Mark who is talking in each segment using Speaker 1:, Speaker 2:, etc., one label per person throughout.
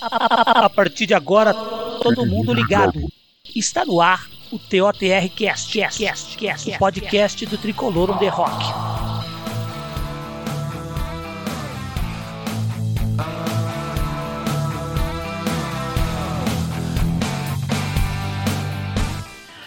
Speaker 1: A partir de agora, todo mundo ligado. Está no ar o TOTR Cast, Cast, Cast, Cast, o podcast do Tricolor on the Rock.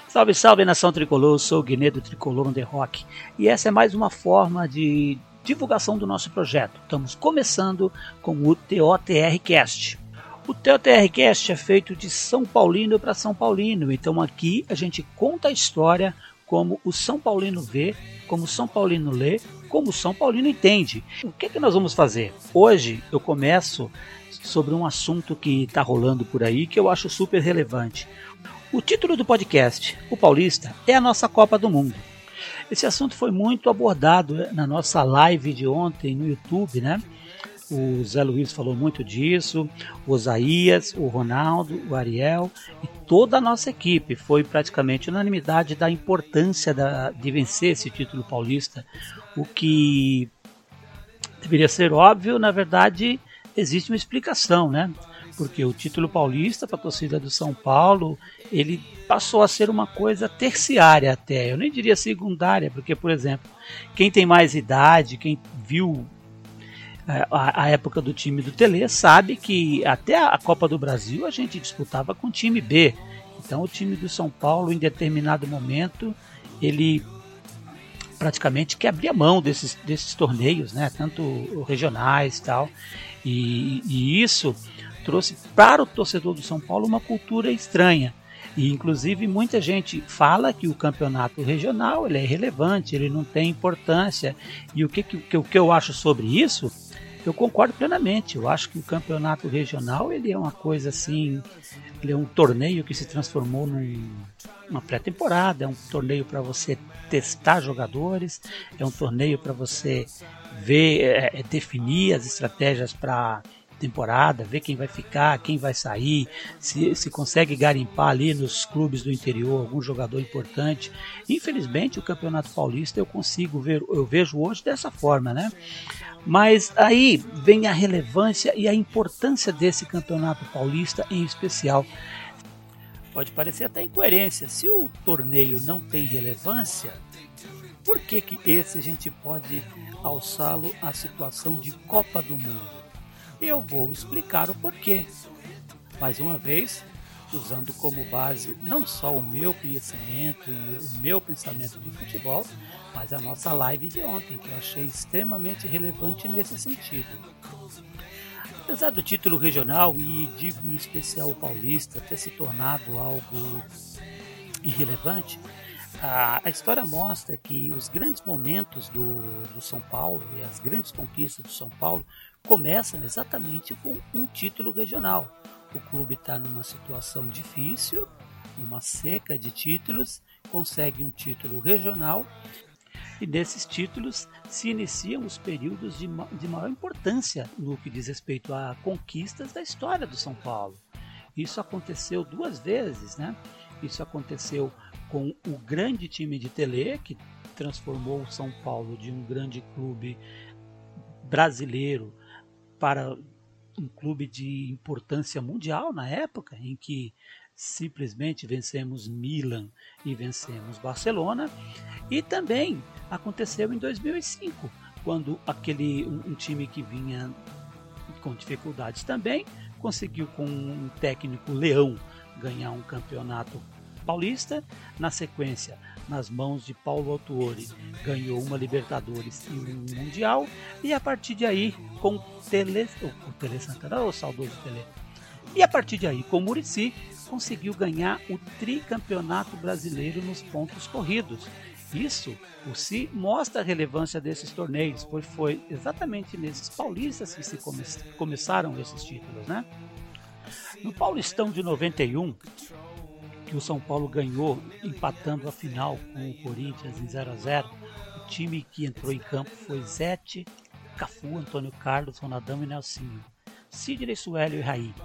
Speaker 1: Salve, salve nação tricolor, eu sou o Guiné do Tricolor on the Rock e essa é mais uma forma de divulgação do nosso projeto. Estamos começando com o TOTR Cast. O TOTR Cast é feito de São Paulino para São Paulino, então aqui a gente conta a história como o São Paulino vê, como o São Paulino lê, como o São Paulino entende. O que, é que nós vamos fazer? Hoje eu começo sobre um assunto que está rolando por aí que eu acho super relevante. O título do podcast, O Paulista, é a nossa Copa do Mundo. Esse assunto foi muito abordado né, na nossa live de ontem no YouTube, né? O Zé Luiz falou muito disso, o Osaías, o Ronaldo, o Ariel e toda a nossa equipe. Foi praticamente unanimidade da importância da, de vencer esse título paulista. O que deveria ser óbvio, na verdade, existe uma explicação, né? Porque o título paulista para a torcida do São Paulo, ele passou a ser uma coisa terciária até. Eu nem diria secundária, porque, por exemplo, quem tem mais idade, quem viu a, a, época do time do Tele sabe que até a Copa do Brasil a gente disputava com o time B. Então o time do São Paulo, em determinado momento, ele praticamente que abria mão desses, desses torneios, né? tanto regionais e tal. E, e isso trouxe para o torcedor do São Paulo uma cultura estranha. E inclusive muita gente fala que o campeonato regional ele é irrelevante, ele não tem importância. E o que, que, o que eu acho sobre isso? Eu concordo plenamente. Eu acho que o campeonato regional ele é uma coisa assim, ele é um torneio que se transformou numa pré-temporada, é um torneio para você testar jogadores, é um torneio para você ver, é, é, definir as estratégias para temporada, ver quem vai ficar, quem vai sair, se, se consegue garimpar ali nos clubes do interior algum jogador importante. Infelizmente, o Campeonato Paulista eu consigo ver, eu vejo hoje dessa forma, né? Mas aí vem a relevância e a importância desse Campeonato Paulista em especial. Pode parecer até incoerência. Se o torneio não tem relevância, por que, que esse a gente pode alçá-lo à situação de Copa do Mundo? Eu vou explicar o porquê. Mais uma vez, usando como base não só o meu conhecimento e o meu pensamento de futebol, mas a nossa live de ontem, que eu achei extremamente relevante nesse sentido. Apesar do título regional e digo em especial o paulista ter se tornado algo irrelevante, a, a, história mostra que os grandes momentos do, do São Paulo e as grandes conquistas do São Paulo começam exatamente com um título regional. O clube está numa situação difícil, numa seca de títulos, consegue um título regional e nesses títulos se iniciam os períodos de, de maior importância no que diz respeito a conquistas da história do São Paulo. Isso aconteceu duas vezes, né? Isso aconteceu com o grande time de Tele, que transformou o São Paulo de um grande clube brasileiro para um clube de importância mundial na época, em que simplesmente vencemos Milan e vencemos Barcelona. E também aconteceu em 2005, quando aquele um, um time que vinha com dificuldades também conseguiu com um técnico Leão ganhar um campeonato paulista. Na sequência, nas mãos de Paulo Autuori, ganhou uma Libertadores e um Mundial. E a partir de aí, com Tele, o Tele Santana, o saudoso Tele. E a partir de aí, com o Murici, conseguiu ganhar o tricampeonato brasileiro nos pontos corridos. Isso, por si, mostra a relevância desses torneios, pois foi exatamente nesses paulistas que se come começaram esses títulos, né? No Paulistão de 91, que o São Paulo ganhou empatando a final com o Corinthians em 0 a 0 O time que entrou em campo foi Zete, Cafu, Antônio Carlos, Ronaldão e Nelsinho. Sidney Suélio e Raí.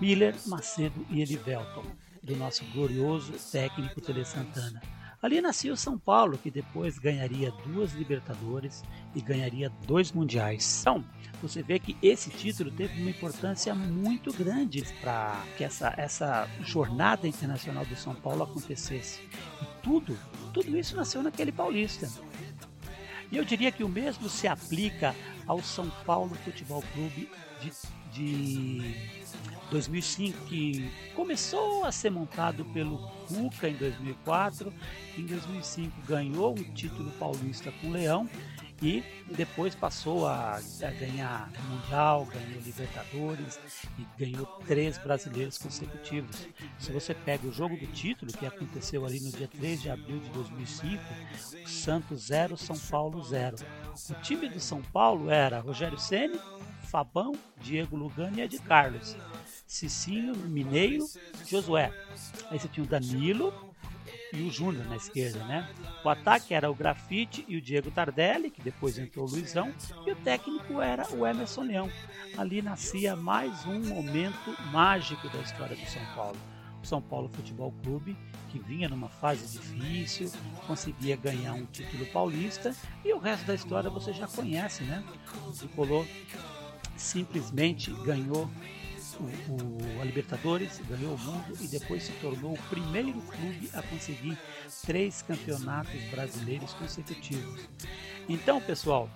Speaker 1: Miller, Macedo e Elivelton, do nosso glorioso técnico Tele Santana. Ali nascia o São Paulo, que depois ganharia duas Libertadores e ganharia dois Mundiais. Então, você vê que esse título teve uma importância muito grande para que essa, essa jornada internacional do São Paulo acontecesse. E tudo, tudo isso nasceu naquele paulista. E eu diria que o mesmo se aplica ao São Paulo Futebol Clube de, de 2005, que começou a ser montado pelo Cuca em 2004, em 2005 ganhou o título paulista com o Leão e depois passou a, a ganhar Mundial, ganhou Libertadores e ganhou três brasileiros consecutivos. Se você pega o jogo do título, que aconteceu ali no dia 3 de abril de 2005, o Santos 0, São Paulo 0. O time do São Paulo era Rogério Ceni, Fabão, Diego Lugano e Ed Carlos. Cicinho, Mineiro, Josué. Aí você tinha o Danilo, e o Júnior na esquerda, né? O ataque era o Grafite e o Diego Tardelli, que depois entrou o Luizão, e o técnico era o Emerson Leão. Ali nascia mais um momento mágico da história do São Paulo. O São Paulo Futebol Clube, que vinha numa fase difícil, conseguia ganhar um título paulista, e o resto da história você já conhece, né? O Tricolor simplesmente ganhou o, a Libertadores, ganhou o mundo e depois se tornou o primeiro clube a conseguir três campeonatos brasileiros consecutivos. Então, pessoal,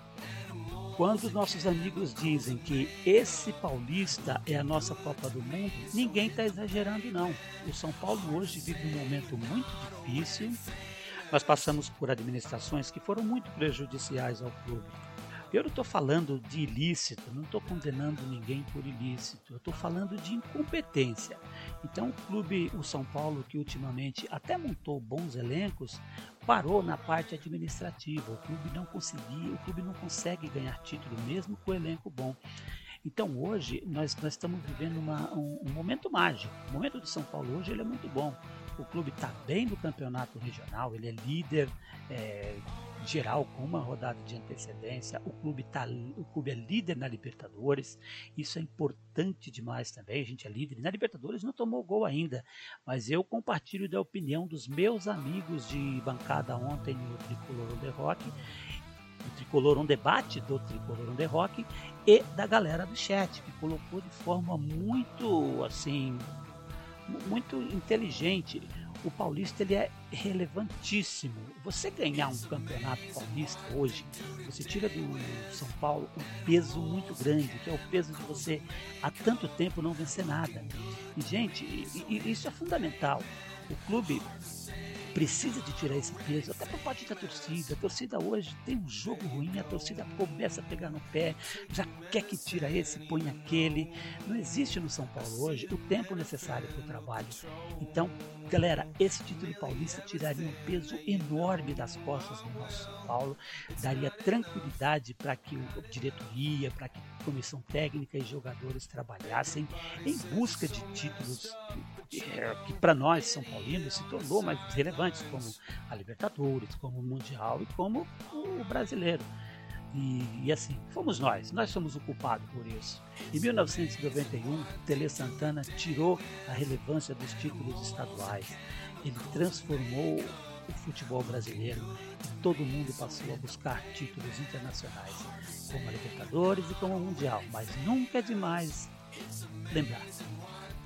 Speaker 1: quando nossos amigos dizem que esse paulista é a nossa Copa do Mundo, ninguém está exagerando não. O São Paulo hoje vive um momento muito difícil. Nós passamos por administrações que foram muito prejudiciais ao clube. Eu não estou falando de ilícito, não estou condenando ninguém por ilícito, eu estou falando de incompetência. Então o clube, o São Paulo, que ultimamente até montou bons elencos, parou na parte administrativa. O clube não conseguia, o clube não consegue ganhar título mesmo com o elenco bom. Então hoje nós, nós estamos vivendo uma, um, um, momento mágico. O momento de São Paulo hoje ele é muito bom. O clube está bem no campeonato regional, ele é líder. É, geral com uma rodada de antecedência. O clube tá, o clube é líder na Libertadores. Isso é importante demais também. A gente é líder na Libertadores, não tomou gol ainda, mas eu compartilho da opinião dos meus amigos de bancada ontem no Tricolor on the Rock, o Tricolor on Debate do Tricolor on the Rock e da galera do chat que colocou de forma muito assim muito inteligente o paulista ele é relevantíssimo. Você ganhar um campeonato paulista hoje, você tira do São Paulo um peso muito grande, que é o peso de você há tanto tempo não vencer nada. E gente, isso é fundamental. O clube precisa de tirar esse peso, até por parte da torcida. A torcida hoje tem um jogo ruim, a torcida começa a pegar no pé, já quer que tira esse, põe aquele. Não existe no São Paulo hoje o tempo necessário para o trabalho. Então, galera, esse título paulista tiraria um peso enorme das costas do nosso São Paulo, daria tranquilidade para que a diretoria, para que a comissão técnica e jogadores trabalhassem em busca de títulos que para nós, São Paulinos, se tornou mais relevantes, como a Libertadores, como o Mundial e como o brasileiro. E, e, assim, fomos nós, nós somos o culpado por isso. Em 1991, Tele Santana tirou a relevância dos títulos estaduais. Ele transformou o futebol brasileiro e todo mundo passou a buscar títulos internacionais, como a Libertadores e como o Mundial. Mas nunca é demais lembrar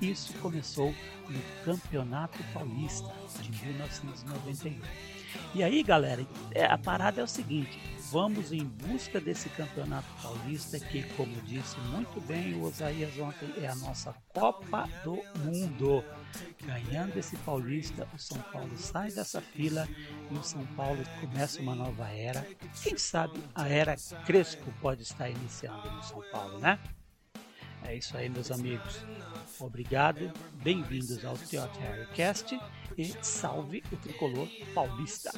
Speaker 1: isso começou no Campeonato Paulista de 1991. E aí, galera, é, a parada é o seguinte: vamos em busca desse Campeonato Paulista, que, como disse muito bem o Osaías ontem, é a nossa Copa do Mundo. Ganhando esse Paulista, o São Paulo sai dessa fila e o São Paulo começa uma nova era. Quem sabe a era Crespo pode estar iniciando no São Paulo, né? É isso aí, meus amigos. Obrigado, bem-vindos ao Theater Cast e salve o tricolor paulista.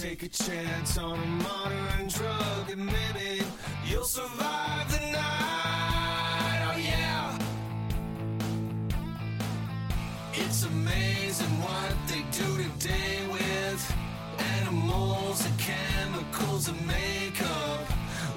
Speaker 1: Take a chance on a modern drug and maybe you'll survive the night. Oh yeah. It's amazing what they do today with animals and chemicals and makeup.